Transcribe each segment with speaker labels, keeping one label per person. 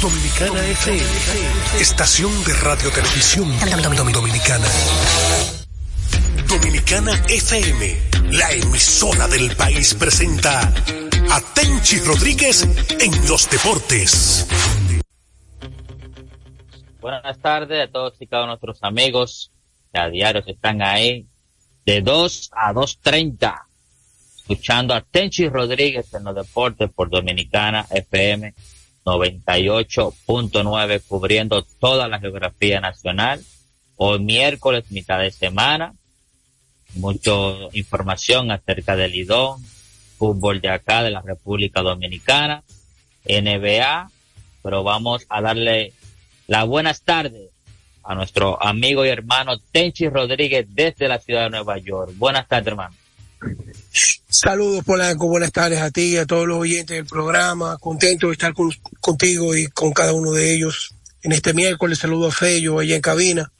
Speaker 1: Dominicana FM, estación de radio televisión dominicana. Dominicana FM, la emisora del país presenta a Tenchi Rodríguez en los deportes.
Speaker 2: Buenas tardes a todos y cada uno de nuestros amigos que a diario están ahí de 2 a 2.30 escuchando a Tenchi Rodríguez en los deportes por Dominicana FM 98.9 cubriendo toda la geografía nacional. Hoy miércoles, mitad de semana, mucha información acerca del Lidón, fútbol de acá, de la República Dominicana, NBA, pero vamos a darle las buenas tardes a nuestro amigo y hermano Tenchi Rodríguez desde la ciudad de Nueva York. Buenas tardes, hermano.
Speaker 3: Saludos, Polanco. Buenas tardes a ti y a todos los oyentes del programa. Contento de estar contigo y con cada uno de ellos en este miércoles. Saludo a Fello allá en cabina.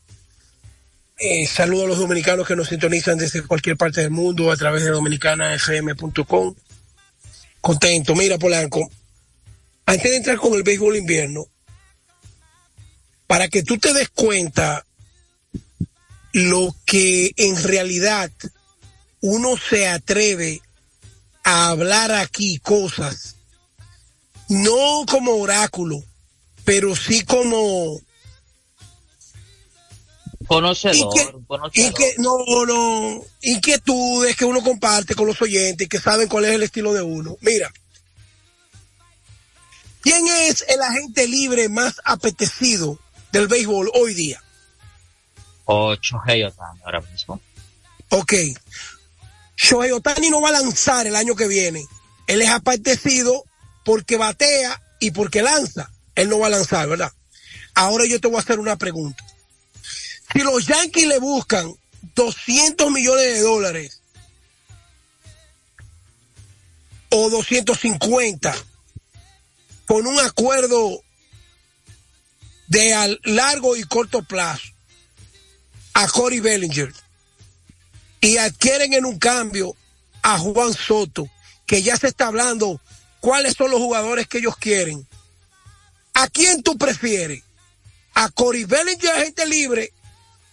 Speaker 3: Eh, saludo a los dominicanos que nos sintonizan desde cualquier parte del mundo a través de dominicanafm.com. Contento. Mira, Polanco, antes de entrar con el béisbol invierno, para que tú te des cuenta lo que en realidad uno se atreve a hablar aquí cosas, no como oráculo, pero sí como
Speaker 2: conocedor,
Speaker 3: y que, no, no, inquietudes que uno comparte con los oyentes y que saben cuál es el estilo de uno. Mira, ¿quién es el agente libre más apetecido del béisbol hoy día?
Speaker 2: Ocho ahora mismo.
Speaker 3: Ok. Shohei Otani no va a lanzar el año que viene. Él es apetecido porque batea y porque lanza. Él no va a lanzar, ¿verdad? Ahora yo te voy a hacer una pregunta. Si los Yankees le buscan 200 millones de dólares o 250 con un acuerdo de largo y corto plazo a Corey Bellinger, y adquieren en un cambio a Juan Soto, que ya se está hablando cuáles son los jugadores que ellos quieren. ¿A quién tú prefieres? ¿A Cory Bellinger, agente libre?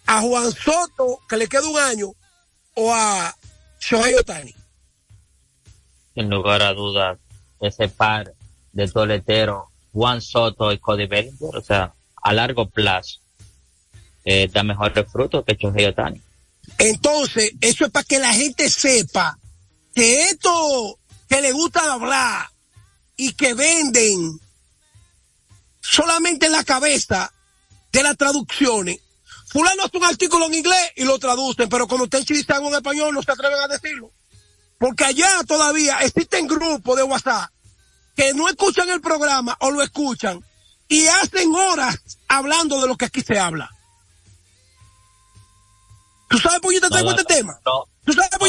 Speaker 3: ¿A Juan Soto, que le queda un año? ¿O a Shohei Otani?
Speaker 2: Sin lugar a dudas, ese par de toleteros, Juan Soto y Cody Bellinger, o sea, a largo plazo, eh, da mejores frutos que Shohei Otani.
Speaker 3: Entonces, eso es para que la gente sepa que esto que le gusta hablar y que venden solamente en la cabeza de las traducciones. Fulano hace un artículo en inglés y lo traducen, pero cuando dice algo en español no se atreven a decirlo. Porque allá todavía existen grupos de WhatsApp que no escuchan el programa o lo escuchan y hacen horas hablando de lo que aquí se habla. ¿Tú sabes por qué yo te traigo este tema? ¿Tú sabes por,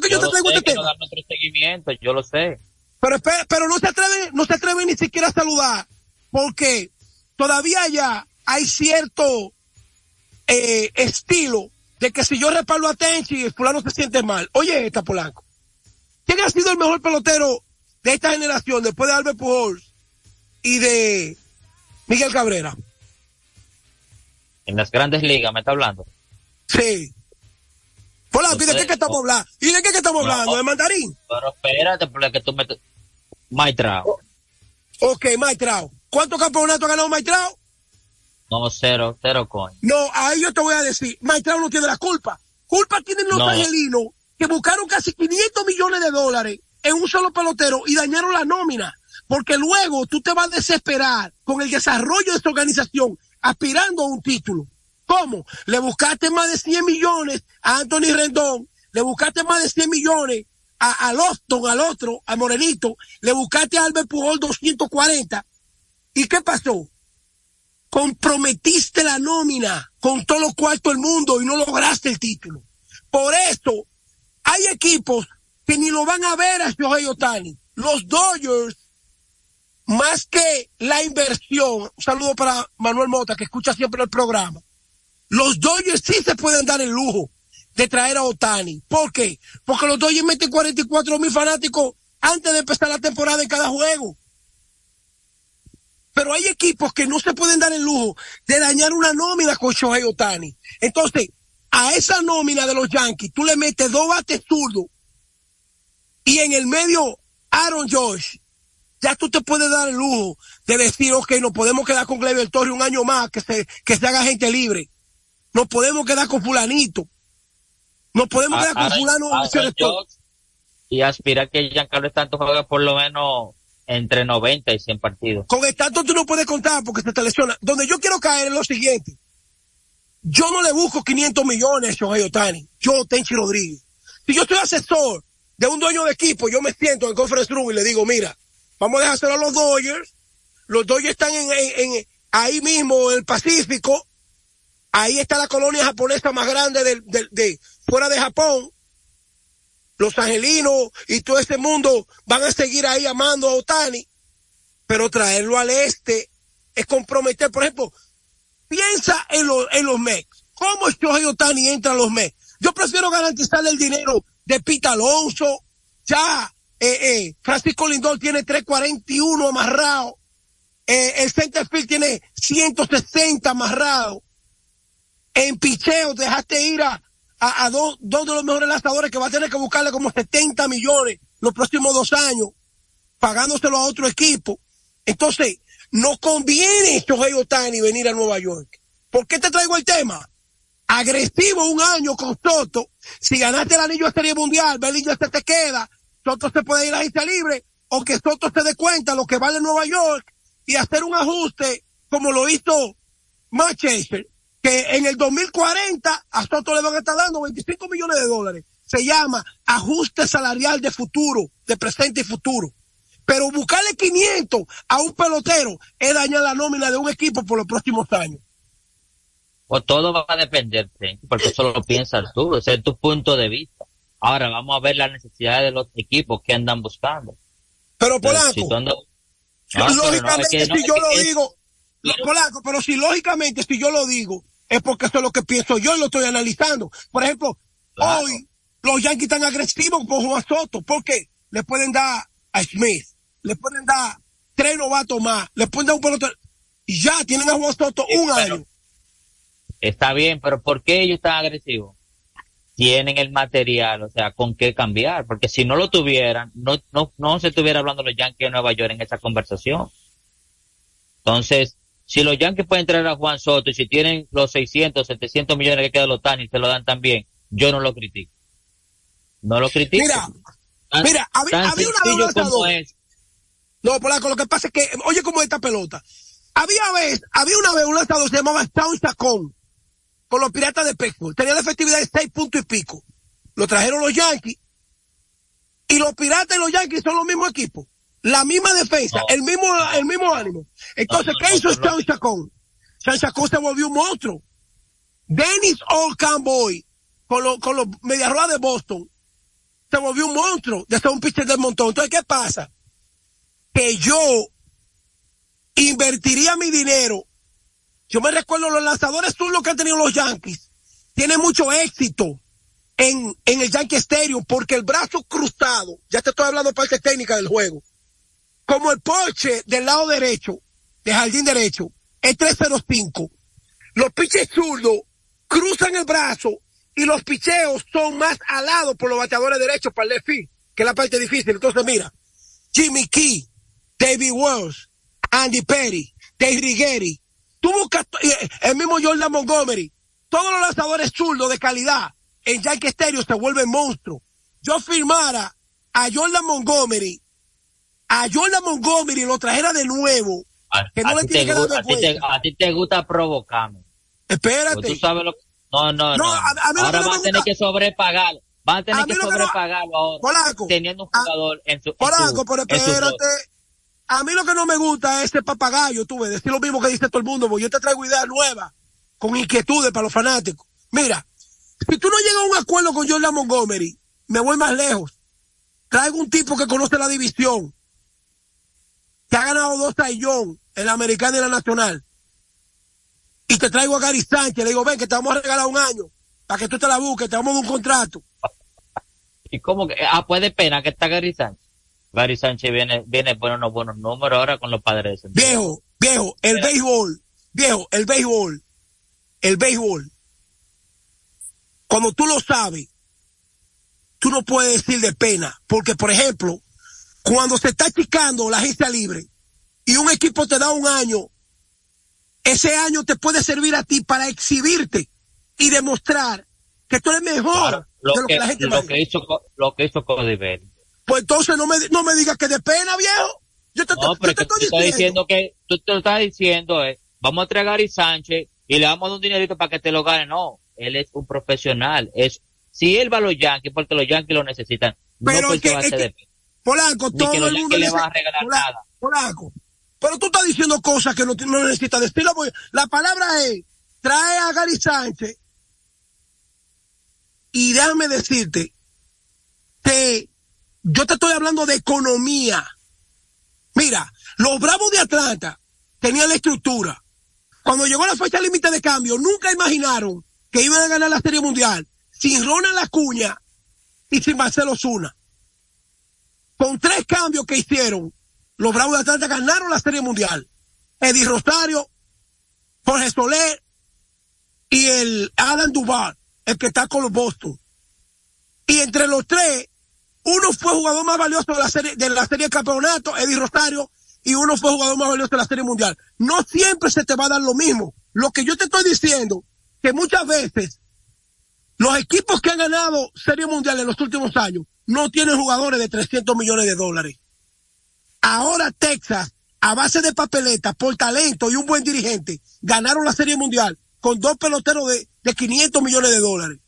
Speaker 3: qué yo te traigo este tema?
Speaker 2: Dar nuestro seguimiento, yo lo sé.
Speaker 3: Pero, pero no se atreve, no se atreve ni siquiera a saludar, porque todavía ya hay cierto eh, estilo de que si yo respaldo a Tenchi, el fulano se siente mal. Oye, esta Polanco. ¿Quién ha sido el mejor pelotero de esta generación después de Albert Pujols y de Miguel Cabrera?
Speaker 2: En las grandes ligas, ¿me está hablando?
Speaker 3: Sí. Polanco, ¿y de qué que estamos hablando? ¿Y de qué que estamos hablando? ¿De mandarín?
Speaker 2: Pero espérate, porque tú me... Maitrao.
Speaker 3: Ok, Maitrao. ¿Cuántos campeonatos ha ganado Maitrao?
Speaker 2: No, cero, cero coño.
Speaker 3: No, ahí yo te voy a decir, Maitrao no tiene la culpa. Culpa tienen los angelinos que buscaron casi 500 millones de dólares en un solo pelotero y dañaron la nómina. Porque luego tú te vas a desesperar con el desarrollo de esta organización aspirando a un título. ¿Cómo? Le buscaste más de 100 millones a Anthony Rendón, le buscaste más de 100 millones a, a Lofton, al otro, a Morenito, le buscaste a Albert Pujol 240. ¿Y qué pasó? Comprometiste la nómina con todo lo cuarto del mundo y no lograste el título. Por eso, hay equipos que ni lo van a ver a Shohei Otani. Los Dodgers, más que la inversión, un saludo para Manuel Mota, que escucha siempre el programa. Los Dodgers sí se pueden dar el lujo de traer a Otani. ¿Por qué? Porque los Dodgers meten 44 mil fanáticos antes de empezar la temporada en cada juego. Pero hay equipos que no se pueden dar el lujo de dañar una nómina con Shohei Otani. Entonces, a esa nómina de los Yankees, tú le metes dos bates zurdos y en el medio Aaron Josh, ya tú te puedes dar el lujo de decir, ok, nos podemos quedar con Gleyber Torres un año más, que se, que se haga gente libre. Nos podemos quedar con fulanito. Nos podemos quedar con fulano.
Speaker 2: y aspira que Giancarlo Stanton juegue por lo menos entre 90 y 100 partidos.
Speaker 3: Con Stanton tú no puedes contar porque se te lesiona. Donde yo quiero caer es lo siguiente. Yo no le busco 500 millones a Shohei Otani. Yo, Tenchi Rodríguez. Si yo soy asesor de un dueño de equipo, yo me siento en conference room y le digo, mira, vamos a dejárselo a los Dodgers. Los Dodgers están en, en, ahí mismo en el Pacífico. Ahí está la colonia japonesa más grande de, de, de fuera de Japón. Los angelinos y todo ese mundo van a seguir ahí amando a Otani. Pero traerlo al este es comprometer, por ejemplo, piensa en, en los Mets. ¿Cómo Shohei Otani entra a los Mets? Yo prefiero garantizarle el dinero de Pita Alonso. Ya, eh, eh, Francisco Lindor tiene 341 amarrado. Eh, el centerfield tiene 160 amarrado. En picheo dejaste ir a, a, dos, dos de los mejores lanzadores que va a tener que buscarle como 70 millones los próximos dos años, pagándoselo a otro equipo. Entonces, no conviene Shohei Otani venir a Nueva York. ¿Por qué te traigo el tema? Agresivo un año con Soto. Si ganaste el anillo de Serie Mundial, Bellinger se te queda. Soto se puede ir a la libre o que Soto se dé cuenta lo que vale Nueva York y hacer un ajuste como lo hizo Manchester, que en el 2040 a Soto le van a estar dando 25 millones de dólares. Se llama ajuste salarial de futuro, de presente y futuro. Pero buscarle 500 a un pelotero es dañar la nómina de un equipo por los próximos años.
Speaker 2: O todo va a depender, porque eso lo piensas tú, ese es tu punto de vista. Ahora vamos a ver las necesidades de los equipos que andan buscando.
Speaker 3: Pero Polanco, lógicamente si yo lo digo, Polanco, pero si lógicamente si yo lo digo, es porque eso es lo que pienso yo y lo estoy analizando. Por ejemplo, hoy los Yankees están agresivos con Juan Soto, porque le pueden dar a Smith, le pueden dar tres novatos más, le pueden dar un pelotero, y ya tienen a Juan Soto un año.
Speaker 2: Está bien, pero ¿por qué ellos están agresivos? Tienen el material, o sea, con qué cambiar, porque si no lo tuvieran, no, no, no se estuviera hablando los Yankees de Nueva York en esa conversación. Entonces, si los Yankees pueden traer a Juan Soto y si tienen los 600, 700 millones que quedan los Tanis, se lo dan también, yo no lo critico. No lo critico.
Speaker 3: Mira, mira, había, una vez no, Polaco, lo que pasa es que, oye cómo esta pelota. Había vez, había una vez un lanzador se llamaba Town Chacón, con los piratas de Pittsburgh. Tenía la efectividad de seis puntos y pico. Lo trajeron los Yankees. Y los piratas y los Yankees son los mismos equipos. La misma defensa, el mismo, el mismo ánimo. Entonces, ¿qué hizo Town Chacón? Town Chacón se volvió un monstruo. Dennis Old Boy, con los, con los mediarroas de Boston, se volvió un monstruo de ser un pitcher del montón. Entonces, ¿qué pasa? que yo invertiría mi dinero. Yo me recuerdo los lanzadores los que han tenido los Yankees. tiene mucho éxito en, en el Yankee Stadium porque el brazo cruzado, ya te estoy hablando parte técnica del juego, como el Porsche del lado derecho, de jardín derecho, es 305. Los piches zurdos cruzan el brazo y los picheos son más alados por los bateadores derechos para el left que es la parte difícil. Entonces mira, Jimmy Key, David Wells, Andy Perry, Dave Rigeri, tú buscas eh, el mismo Jordan Montgomery, todos los lanzadores zurdos de calidad en Yankee Stadium se vuelven monstruos. Yo firmara a Jordan Montgomery, a Jordan Montgomery lo trajera de nuevo,
Speaker 2: a,
Speaker 3: que no le
Speaker 2: ti
Speaker 3: tiene que dar
Speaker 2: a, ti te, gusta provocarme.
Speaker 3: Espérate.
Speaker 2: Pues tú sabes lo que... No, no,
Speaker 3: No,
Speaker 2: no.
Speaker 3: a- a mí
Speaker 2: ahora
Speaker 3: no
Speaker 2: van a tener que sobrepagarlo. Van a tener que sobrepagarlo ahora.
Speaker 3: Polaco.
Speaker 2: Teniendo un jugador en su... en su-
Speaker 3: pero espérate. A mí lo que no me gusta es ese papagayo, tú ves, decir lo mismo que dice todo el mundo, porque yo te traigo ideas nuevas, con inquietudes para los fanáticos. Mira, si tú no llegas a un acuerdo con Jordan Montgomery, me voy más lejos. Traigo un tipo que conoce la división, que ha ganado dos taillón en la americana y la nacional. Y te traigo a Gary Sánchez, le digo, ven, que te vamos a regalar un año, para que tú te la busques, te vamos a dar un contrato.
Speaker 2: Y como que, ah, pues de pena que está Gary Sánchez. Gary Sánchez viene, viene poniendo unos buenos números ahora con los padres.
Speaker 3: Viejo, viejo, el
Speaker 2: Mira.
Speaker 3: béisbol, viejo, el béisbol, el béisbol. Cuando tú lo sabes, tú no puedes decir de pena, porque por ejemplo, cuando se está achicando la agencia libre y un equipo te da un año, ese año te puede servir a ti para exhibirte y demostrar que tú eres mejor
Speaker 2: Claro, lo,
Speaker 3: de lo que,
Speaker 2: que,
Speaker 3: la gente
Speaker 2: lo que hizo, lo que hizo Bellinger.
Speaker 3: Pues entonces no me, no me digas que de pena, viejo. Yo te,
Speaker 2: No,
Speaker 3: yo
Speaker 2: pero
Speaker 3: te
Speaker 2: que tú estás diciendo que, tú te lo estás diciendo es, vamos a traer a Gary Sánchez y le damos un dinerito para que te lo gane. No, él es un profesional. Es, si él va a los Yankees, porque los Yankees lo necesitan,
Speaker 3: Pero
Speaker 2: no
Speaker 3: que-
Speaker 2: va a
Speaker 3: es
Speaker 2: ser
Speaker 3: que-
Speaker 2: de
Speaker 3: Polanco,
Speaker 2: Ni
Speaker 3: todo
Speaker 2: que
Speaker 3: el mundo
Speaker 2: le van a regalar nada.
Speaker 3: Pero tú estás diciendo cosas que no, no necesitas porque La palabra es, trae a Gary Sánchez y déjame decirte que yo te estoy hablando de economía. Mira, los Bravos de Atlanta tenían la estructura. Cuando llegó la fecha límite de cambio, nunca imaginaron que iban a ganar la Serie Mundial sin Ronald Acuña y sin Marcelo Zuna con tres cambios que hicieron, los Bravos de Atlanta ganaron la Serie Mundial. Eddie Rosario, Jorge Soler y el Adam Duval, el que está con los Boston. Y entre los tres, uno fue jugador más valioso de la serie, de la serie de campeonato, Eddie Rosario, y uno fue jugador más valioso de la serie mundial. No siempre se te va a dar lo mismo. Lo que yo te estoy diciendo, que muchas veces los equipos que han ganado Serie Mundial en los últimos años no tienen jugadores de 300 millones de dólares. Ahora Texas, a base de papeletas, por talento y un buen dirigente, ganaron la Serie Mundial con dos peloteros de, de 500 millones de dólares.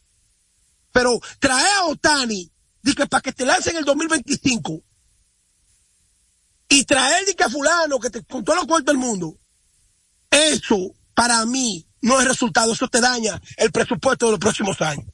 Speaker 3: Pero trae a Otani, que para que te lance en el 2025, y traer que a fulano que te, con todos los cuartos del mundo, eso para mí no es resultado, eso te daña el presupuesto de los próximos años.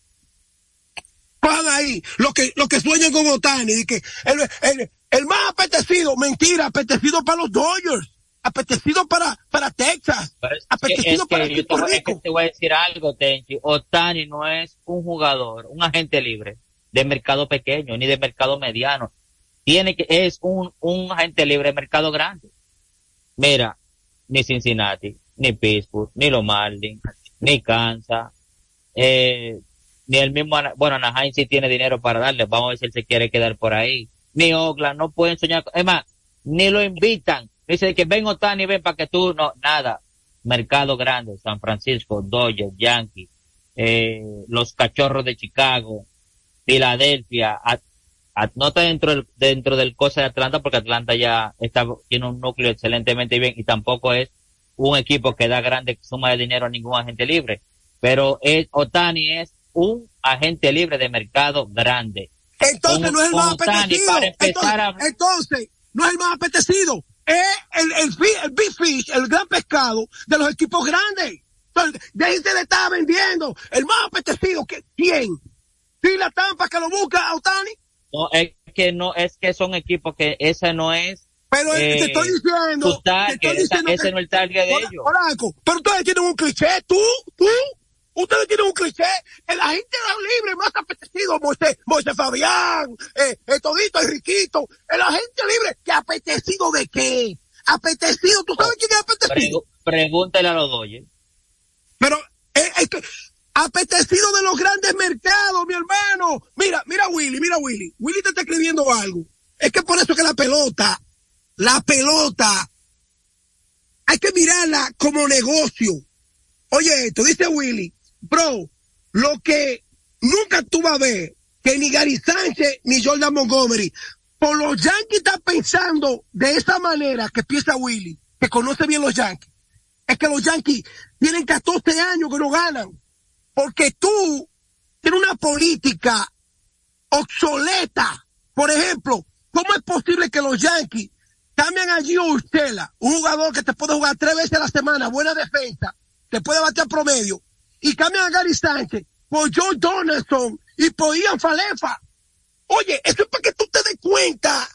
Speaker 3: Cojan ahí, lo que, lo que sueñan con Otani, de que el, el, el más apetecido, mentira, apetecido para los Dodgers, apetecido para, para Texas,
Speaker 2: es
Speaker 3: apetecido para
Speaker 2: que
Speaker 3: Puerto
Speaker 2: voy, es que
Speaker 3: Rico.
Speaker 2: te voy a decir algo, Tenchi. Otani no es un jugador, un agente libre de mercado pequeño ni de mercado mediano. Tiene que, es un, un agente libre de mercado grande. Mira, ni Cincinnati, ni Pittsburgh, ni los Marlins, ni Kansas, eh, ni el mismo, bueno, Anaheim sí tiene dinero para darle, vamos a ver si él se quiere quedar por ahí. Ni Oakland, no pueden soñar, es más, ni lo invitan. Dice que ven Otani, ven para que tú, no, nada. Mercado grande, San Francisco, Dodgers, Yankees, eh, los Cachorros de Chicago, Filadelfia, no está dentro del, dentro del cosa de Atlanta porque Atlanta ya está, tiene un núcleo excelentemente bien y tampoco es un equipo que da grande suma de dinero a ningún agente libre. Pero es, Otani es un agente libre de mercado grande.
Speaker 3: Entonces
Speaker 2: Con-
Speaker 3: no es el más apetecido. Entonces,
Speaker 2: a-
Speaker 3: entonces, no es el más apetecido. Es el, el, el big fish, el gran pescado de los equipos grandes. Entonces, déjense de estar vendiendo. El más apetecido, ¿qué- ¿quién? ¿Sí la tampa que lo busca a Otani?
Speaker 2: No, es que no, es que son equipos que ese no es.
Speaker 3: Pero
Speaker 2: eh,
Speaker 3: te estoy diciendo. te estoy
Speaker 2: esa-
Speaker 3: diciendo
Speaker 2: ese
Speaker 3: que-
Speaker 2: no es el target de
Speaker 3: Hola-
Speaker 2: ellos.
Speaker 3: Polanco, pero ustedes tienen un cliché, tú, tú, Ustedes tienen un cliché. El agente libre más apetecido, Moisés, Moisés Fabián, eh, eh, Todito y Riquito. El agente libre, ¿qué apetecido de qué? Apetecido, ¿tú sabes quién es apetecido?
Speaker 2: pregúntale a los doyes.
Speaker 3: Pero, eh, es que, apetecido de los grandes mercados, mi hermano. Mira, mira Willy, mira Willy. Willy te está escribiendo algo. Es que por eso que la pelota, la pelota, hay que mirarla como negocio. Oye, esto dice Willy, bro, lo que nunca tú vas a ver, que ni Gary Sánchez ni Jordan Montgomery, por los Yankees están pensando de esa manera que piensa Willy, que conoce bien los Yankees. Es que los Yankees tienen 14 años que no ganan. Porque tú tienes una política obsoleta. Por ejemplo, ¿cómo es posible que los Yankees cambian a Gio Urstela, un jugador que te puede jugar tres veces a la semana, buena defensa, te puede batear promedio, y cambian a Gary Sánchez por Joe Donaldson y por Ian Falefa? Oye, eso es para que tú te des cuenta.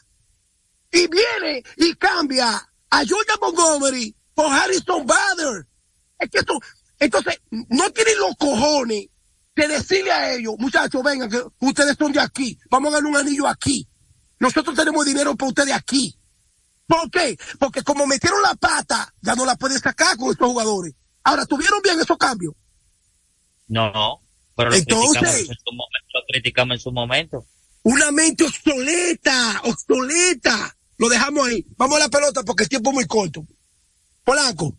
Speaker 3: Y viene y cambia a Jordan Montgomery por Harrison Bader. Es que esto, entonces, no tienen los cojones de decirle a ellos, muchachos, vengan, que ustedes son de aquí, vamos a ganar un anillo aquí. Nosotros tenemos dinero para ustedes aquí. ¿Por qué? Porque como metieron la pata, ya no la pueden sacar con estos jugadores. Ahora, ¿tuvieron bien esos cambios?
Speaker 2: No, no. Pero lo, Entonces, criticamos en su momento, lo criticamos en su momento.
Speaker 3: Una mente obsoleta, obsoleta. Lo dejamos ahí. Vamos a la pelota porque el tiempo es muy corto. Polanco.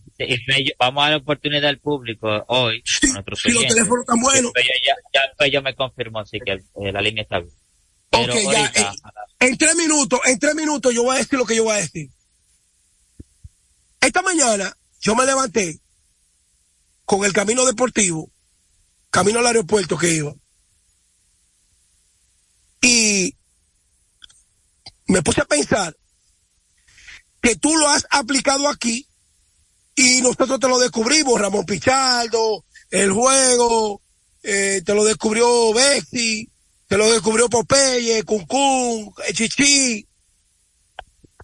Speaker 2: vamos a dar la oportunidad al público hoy.
Speaker 3: Sí, si los teléfonos están buenos.
Speaker 2: Ya, ya, ya me confirmó, así que eh, la línea está bien.
Speaker 3: ok, ya. Eh, en tres minutos, en tres minutos yo voy a decir lo que yo voy a decir. Esta mañana yo me levanté con el camino deportivo, camino al aeropuerto que iba. Y me puse a pensar que tú lo has aplicado aquí y nosotros te lo descubrimos, Ramón Pichardo, el juego, eh, te lo descubrió Bexi, te lo descubrió Popeye, Cuncún, Chichi.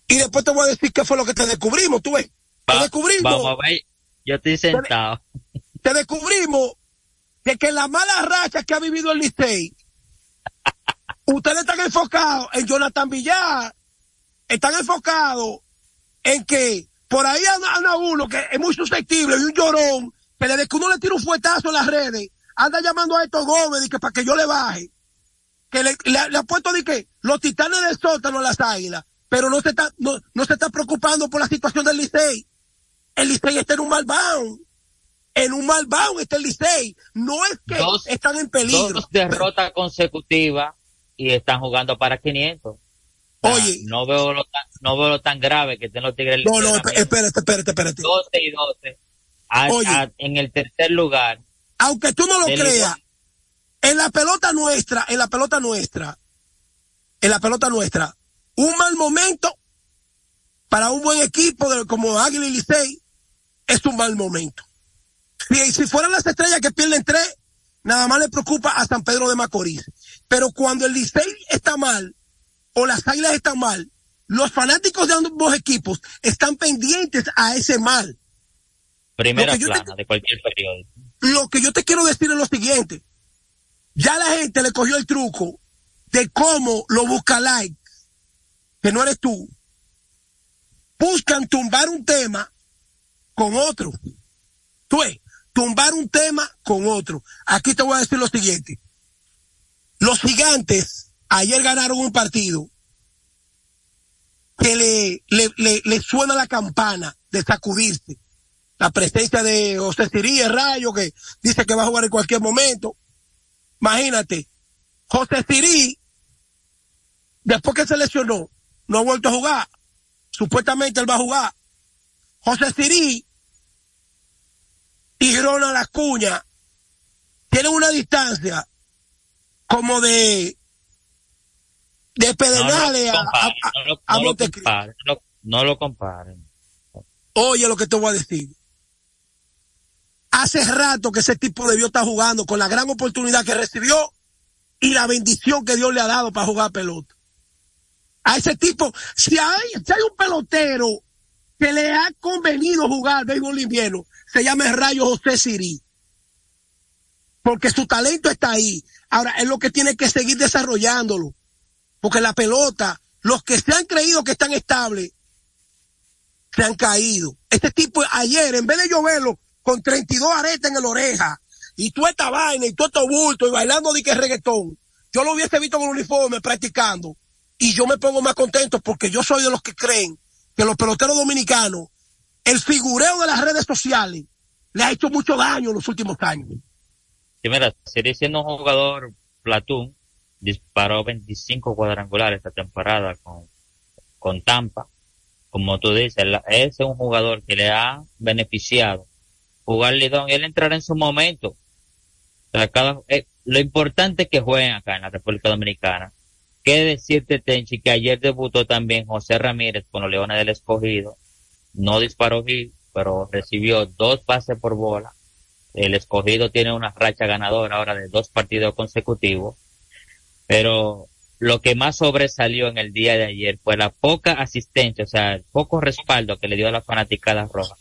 Speaker 3: Y después te voy a decir qué fue lo que te descubrimos, tú ves. te descubrimos.
Speaker 2: Vamos a ver, yo estoy sentado.
Speaker 3: Te, descubrimos de que la mala racha que ha vivido el Licey, ustedes están enfocados en Jonathan Villar, están enfocados en que por ahí anda, uno que es muy susceptible y un llorón, que desde que uno le tira un fuetazo en las redes, anda llamando a estos Gómez para que yo le baje que le, le, ha puesto de que los titanes del sótano las águilas, pero no se está, no, no se está preocupando por la situación del Licey. El Licey está en un mal bound. En un mal bound está el Licey. No es que están en peligro.
Speaker 2: Dos derrotas consecutivas y están jugando para 500.
Speaker 3: Oye.
Speaker 2: No veo lo tan, no veo lo tan grave que estén los Tigres.
Speaker 3: No, no, espérate, espérate, espérate.
Speaker 2: 12 y 12. en el tercer lugar.
Speaker 3: Aunque tú no lo creas, en la pelota nuestra, en la pelota nuestra, en la pelota nuestra, un mal momento para un buen equipo como Águila y Licey es un mal momento. Si, si fueran las estrellas que pierden tres, nada más le preocupa a San Pedro de Macorís. Pero cuando el Licey está mal o las Águilas están mal, los fanáticos de ambos equipos están pendientes a ese mal.
Speaker 2: Primera plana de cualquier periodo.
Speaker 3: Lo que yo te quiero decir es lo siguiente ya la gente le cogió el truco de cómo lo busca like, que no eres tú. Buscan tumbar un tema con otro. Tú ves, tumbar un tema con otro. Aquí te voy a decir lo siguiente. Los gigantes ayer ganaron un partido que le, le, le, suena la campana de sacudirse. La presencia de José Sirí Rayo, que dice que va a jugar en cualquier momento. Imagínate, José Sirí, después que se lesionó, no ha vuelto a jugar. Supuestamente él va a jugar. José Sirí y Ronald Acuña tienen una distancia como de de Pedernales
Speaker 2: no, a, no, no lo comparen.
Speaker 3: Oye lo que te voy a decir. Hace rato que ese tipo debió estar jugando con la gran oportunidad que recibió y la bendición que Dios le ha dado para jugar pelota. A ese tipo, si hay, si hay un pelotero que le ha convenido jugar béisbol invierno, se llama el Rayo José Sirí. porque su talento está ahí. Ahora, es lo que tiene que seguir desarrollándolo, porque la pelota, los que se han creído que están estables, se han caído. Este tipo ayer, en vez de lloverlo con 32 aretes en la oreja, y tú esta vaina, y tú estos bulto, y bailando de que reggaetón, yo lo hubiese visto con el uniforme practicando, y yo me pongo más contento porque yo soy de los que creen que los peloteros dominicanos, el figureo de las redes sociales, le ha hecho mucho daño en los últimos años.
Speaker 2: Sí, mira, siendo un jugador Platón, disparó 25 cuadrangulares esta temporada con, con Tampa. Como tú dices, es un jugador que le ha beneficiado jugar Lidón él entrará en su momento. Eh, lo importante es que jueguen acá en la República Dominicana. Qué decirte, Tenchi, que ayer debutó también José Ramírez con los Leones del Escogido. No disparó hit, pero recibió dos pases por bola. El escogido tiene una racha ganadora ahora de dos partidos consecutivos. Pero lo que más sobresalió en el día de ayer fue la poca asistencia, o sea, el poco respaldo que le dio a la fanaticada roja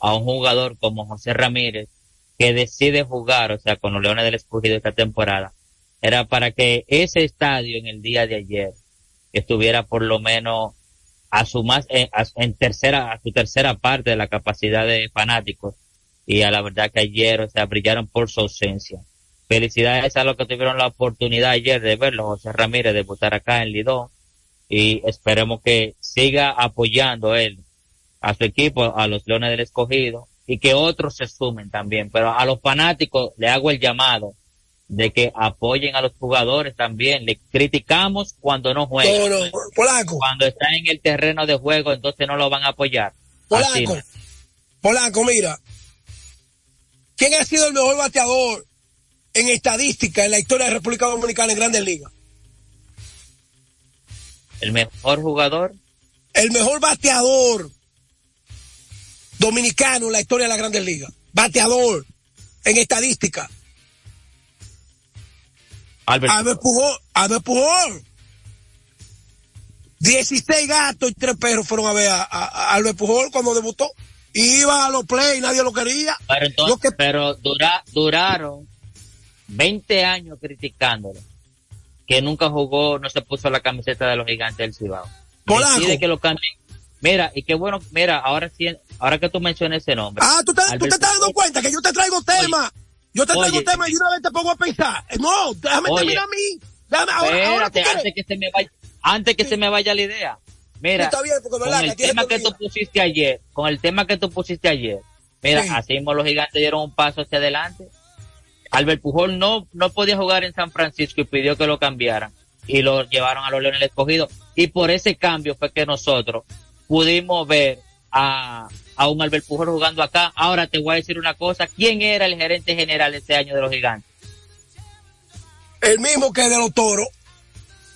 Speaker 2: a un jugador como José Ramírez, que decide jugar, o sea, con los Leones del Escogido esta temporada, era para que ese estadio en el día de ayer estuviera por lo menos a su más eh, en, tercera a su tercera parte de la capacidad de fanáticos. Y a la verdad que ayer o sea brillaron por su ausencia. Felicidades a los que tuvieron la oportunidad ayer de verlo José Ramírez debutar acá en Lidón y esperemos que siga apoyando él a su equipo a los Leones del Escogido y que otros se sumen también. Pero a los fanáticos le hago el llamado de que apoyen a los jugadores también. Le criticamos cuando no juegan.
Speaker 3: Polaco.
Speaker 2: Cuando está en el terreno de juego, entonces no lo van a apoyar.
Speaker 3: Polaco. Polaco, mira. ¿Quién ha sido el mejor bateador en estadística en la historia de República Dominicana en Grandes Ligas?
Speaker 2: ¿El mejor jugador?
Speaker 3: El mejor bateador dominicano en la historia de las Grandes Ligas. Bateador en estadística.
Speaker 2: Albert,
Speaker 3: Albert Pujol, Albert Pujol. 16 gatos y tres perros fueron a ver a, a, Albert Pujol cuando debutó. Iba a los play, nadie lo quería.
Speaker 2: Pero, entonces, pero dura, duraron 20 años criticándolo. Que nunca jugó, no se puso la camiseta de los gigantes del Cibao. Decide que lo cambien. Mira, y qué bueno, mira, ahora sí, ahora que tú mencionas ese nombre.
Speaker 3: Ah, tú te, tú te estás dando cuenta que yo te traigo temas. Yo te traigo un tema y una vez te pongo a pensar. No, déjame terminar a mí. Déjame, ahora, ahora
Speaker 2: antes que se me vaya, antes que se me vaya la idea. Mira,
Speaker 3: bien,
Speaker 2: con el tema que tú pusiste ayer, con el tema que tú pusiste ayer, mira, así mismo los gigantes dieron un paso hacia adelante. Albert Pujol no, no podía jugar en San Francisco y pidió que lo cambiaran y lo llevaron a los Leones Escogidos. Y por ese cambio fue que nosotros pudimos ver a, a un Albert Pujol jugando acá. Ahora te voy a decir una cosa. ¿Quién era el gerente general este año de los gigantes?
Speaker 3: El mismo que de los toros.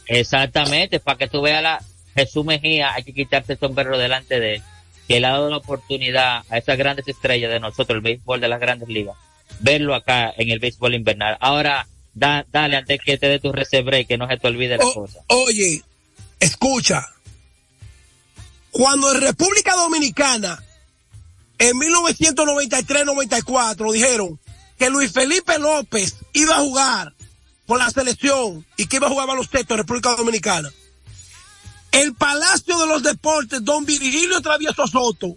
Speaker 2: Exactamente, para que tú veas la Jesús Mejía, hay que quitarse el sombrero delante de él, que le ha dado la oportunidad a esas grandes estrellas de nosotros, el béisbol de las grandes ligas, verlo acá en el béisbol invernal. Ahora, dale antes que te dé tu reserve que no se te olvide la cosa.
Speaker 3: Oye, escucha, cuando en República Dominicana en 1993-94 dijeron que Luis Felipe López iba a jugar por la selección y que iba a jugar baloncesto en República Dominicana. El Palacio de los Deportes, don Virgilio Travieso Soto,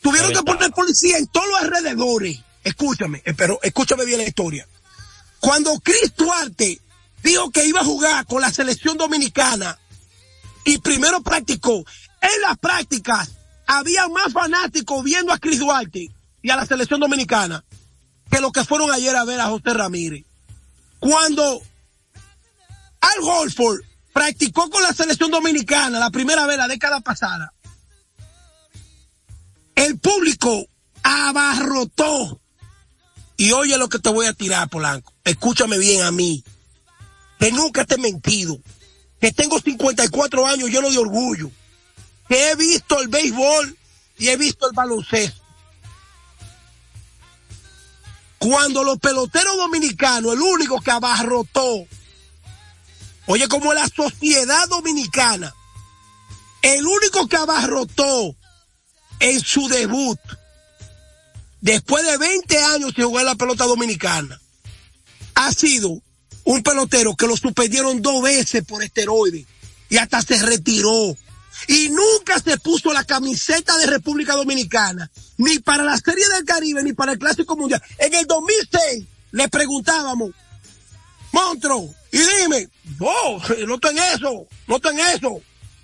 Speaker 3: tuvieron que poner policía en todos los alrededores. Escúchame, eh, pero escúchame bien la historia. Cuando Chris Duarte dijo que iba a jugar con la selección dominicana y primero practicó en las prácticas había más fanáticos viendo a Chris Duarte y a la selección dominicana que los que fueron ayer a ver a José Ramírez. Cuando Al Holford practicó con la selección dominicana la primera vez la década pasada, el público abarrotó. Y oye lo que te voy a tirar, Polanco. Escúchame bien a mí. Que nunca te he mentido. Que tengo 54 años lleno de orgullo que he visto el béisbol y he visto el baloncesto. Cuando los peloteros dominicanos, el único que abarrotó, oye, como la sociedad dominicana, el único que abarrotó en su debut, después de 20 años de jugar la pelota dominicana, ha sido un pelotero que lo suspendieron dos veces por esteroides y hasta se retiró. Y nunca se puso la camiseta de República Dominicana, ni para la Serie del Caribe, ni para el Clásico Mundial. En el 2006 le preguntábamos, Montro, y dime, no, no está en eso, no está en eso.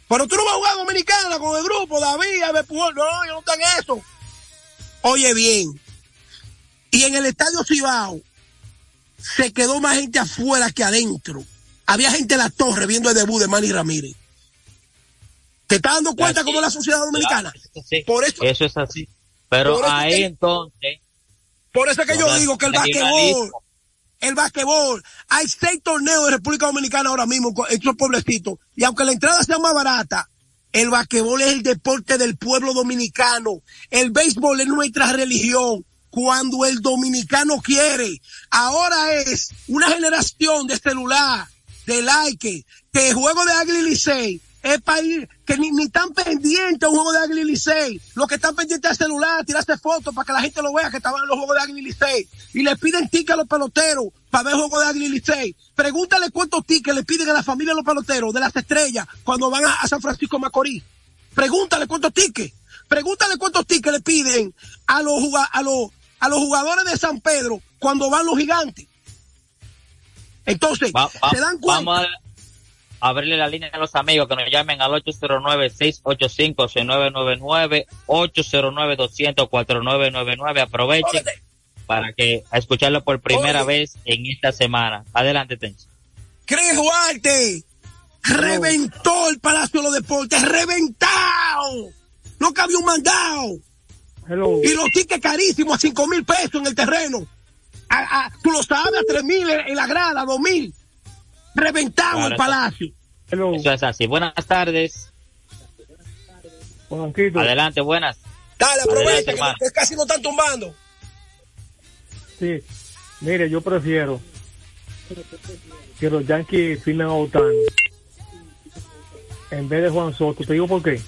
Speaker 3: Pero tú no vas a jugar Dominicana con el grupo, David, no, yo no está en eso. Oye bien, y en el Estadio Cibao se quedó más gente afuera que adentro. Había gente en la torre viendo el debut de Manny Ramírez. ¿Te estás dando cuenta cómo es la sociedad dominicana?
Speaker 2: Por eso, eso es así. Pero ahí entonces.
Speaker 3: Por eso es que yo digo que el basquetbol, el basquetbol, hay seis torneos de República Dominicana ahora mismo, estos pueblecitos, y aunque la entrada sea más barata, el basquetbol es el deporte del pueblo dominicano. El béisbol es nuestra religión cuando el dominicano quiere. Ahora es una generación de celular, de like, que juego de y Licey es para ir, que ni, ni tan pendiente a un juego de Águila y Licey. Los que están pendientes al celular, tirarse fotos para que la gente lo vea que estaban en los juegos de Águila y Licey. Y le piden tickets a los peloteros para ver el juego de Águila y Licey. Pregúntale cuántos tickets le piden a la familia de los peloteros de las estrellas cuando van a, San Francisco Macorís. Pregúntale cuántos tickets. Pregúntale cuántos tickets le piden a los, a los, a los jugadores de San Pedro cuando van los gigantes. Entonces, se dan cuenta
Speaker 2: abrirle la línea a los amigos que nos llamen al 809-685-6999, 809-200-4999. Aprovechen para que a escucharlo por primera vez en esta semana. Adelante, Tencho.
Speaker 3: Cris Duarte reventó el Palacio de los Deportes, reventado. No cabía un mandado. Y los tickets carísimos a cinco mil pesos en el terreno. tú lo sabes, a tres mil en la grada, dos mil reventado el palacio.
Speaker 2: Eso es así. Buenas tardes. Adelante, buenas.
Speaker 3: Dale, aprovecha, que, casi no están tumbando.
Speaker 4: Sí, mire, yo prefiero que los Yankees firmen a Otani en vez de Juan Soto. Te digo por qué.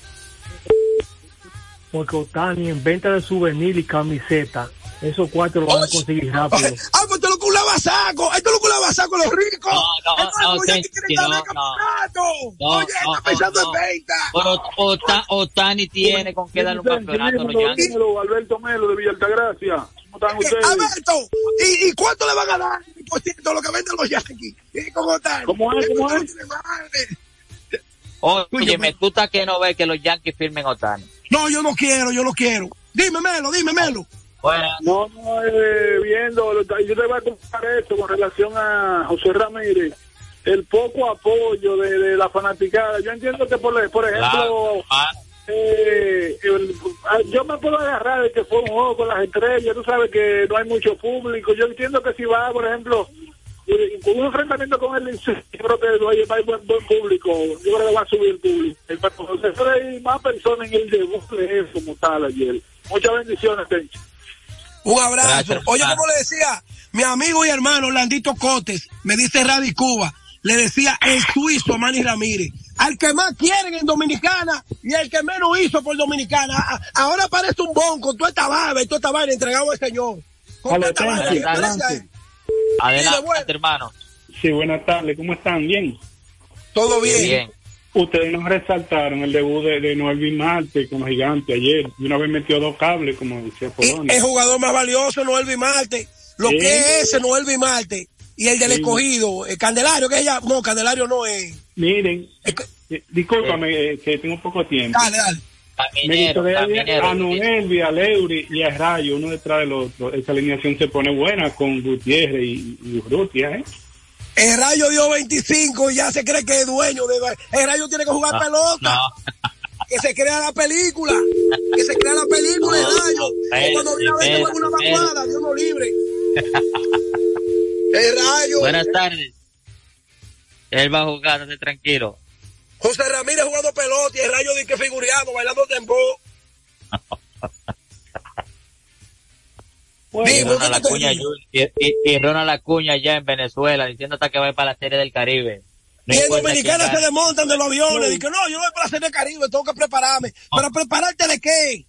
Speaker 4: Porque Otani en venta de souvenir y camiseta esos cuatro lo van a conseguir rápido.
Speaker 3: Ah, pues esto es lo que un lavasaco los ricos.
Speaker 2: No, no, no, no, no,
Speaker 3: Oye, está pensando en venta.
Speaker 2: Pero Otani tiene con qué darle un campeonato los Yankees.
Speaker 4: Alberto Melo de Villa Altagracia. ¿Cómo están ustedes?
Speaker 3: Alberto, ¿y, ¿y cuánto le van a dar por ciento lo que venden los Yankees? ¿Cómo están?
Speaker 4: ¿Cómo es? ¿Cómo es?
Speaker 2: Tú estás que no ves que los Yankees firmen Otani.
Speaker 3: No, yo no quiero, yo no quiero. Dime, Melo, dime, Melo.
Speaker 4: No, no, eh, viendo, yo te voy a contar esto con relación a José Ramírez, el poco apoyo de, la fanaticada. Yo entiendo que, por, por ejemplo, eh, ah, yo me puedo agarrar de que fue un juego con las estrellas, tú sabes que no hay mucho público. Yo entiendo que si va, por ejemplo, eh, con un enfrentamiento con él, yo creo que va a buen, buen público, yo creo que va a subir el público. Entonces, hay más personas en el debut de eso como tal ayer. Muchas bendiciones, Tencho.
Speaker 3: Un abrazo. Oye, como le decía, mi amigo y hermano Landito Cotes, me dice Radi Cuba, le decía el suizo Manny Ramírez, al que más quieren en Dominicana y el que menos hizo por Dominicana. Ahora parece un bon con toda esta barba y toda esta vaina entregado al Señor.
Speaker 2: Esta adelante, adelante, hermano.
Speaker 4: Sí, buenas tardes, ¿cómo están? ¿Bien?
Speaker 3: Todo bien. bien.
Speaker 4: Ustedes nos resaltaron el debut de, de Noel Marte con los gigantes ayer. Y una vez metió dos cables, como decía Polonia.
Speaker 3: El jugador más valioso, Noel Marte. Lo que es ese Noel Marte. Y el del escogido, el Candelario, que ella. No, Candelario no es.
Speaker 4: Miren, eh, discúlpame eh, que tengo poco tiempo.
Speaker 3: Dale, dale.
Speaker 4: a Noel, a Leuri y a Rayo, uno detrás del otro. Esa alineación se pone buena con Gutiérrez y, y Urrutia, ¿eh?
Speaker 3: El Rayo dio 25 y ya se cree que es dueño de... El Rayo tiene que jugar pelota. Que se crea la película. Que se crea la película, el Rayo. cuando viene a ver una vacuada, Dios no libre. El Rayo.
Speaker 2: Buenas tardes. Él va a jugar, de tranquilo.
Speaker 3: José Ramírez jugando pelota y el Rayo dice que figureado, bailando tempo.
Speaker 2: y, Ronald Acuña, y, Ronald Acuña ya en Venezuela diciendo hasta que va para la Serie del Caribe.
Speaker 3: y en Dominicana se desmontan de los aviones. Dicen, no, yo voy para la Serie del Caribe, tengo que prepararme. ¿Pero prepararte de qué?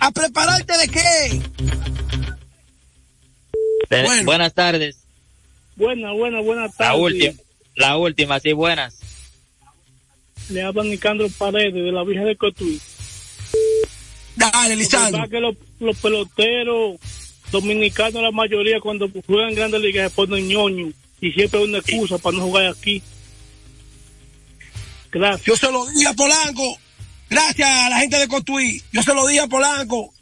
Speaker 3: ¿A prepararte de qué?
Speaker 2: Buenas tardes.
Speaker 4: Buena, buena, buena
Speaker 2: tarde. La última, la última, sí, buenas.
Speaker 4: Le habla Nicandro Paredes de la Vieja de Cotuí.
Speaker 3: Dale, Lisandro.
Speaker 4: que los, los peloteros dominicanos, la mayoría, cuando juegan grandes ligas, se ponen ñoño y siempre hay una excusa para no jugar aquí. Gracias.
Speaker 3: Yo se lo dije a Polanco, gracias a la gente de Cotuí, yo se lo dije a Polanco,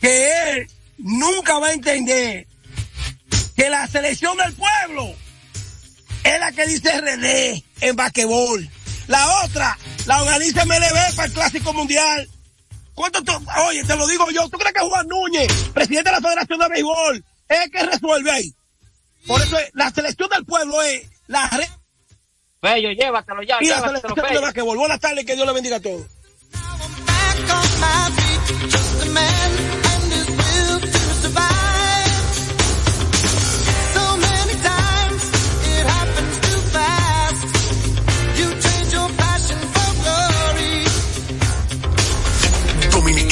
Speaker 3: que él nunca va a entender que la selección del pueblo es la que dice René en basquetbol. La otra la organiza MLB para el Clásico Mundial. ¿Cuánto Oye, te lo digo yo. ¿Tú crees que Juan Núñez, presidente de la Federación de Béisbol, es el que resuelve ahí? Por eso la selección del pueblo es la red.
Speaker 2: Bello, llévatelo ya.
Speaker 3: Y la selección de basquetbol. Buenas tardes, que Dios le bendiga a todos.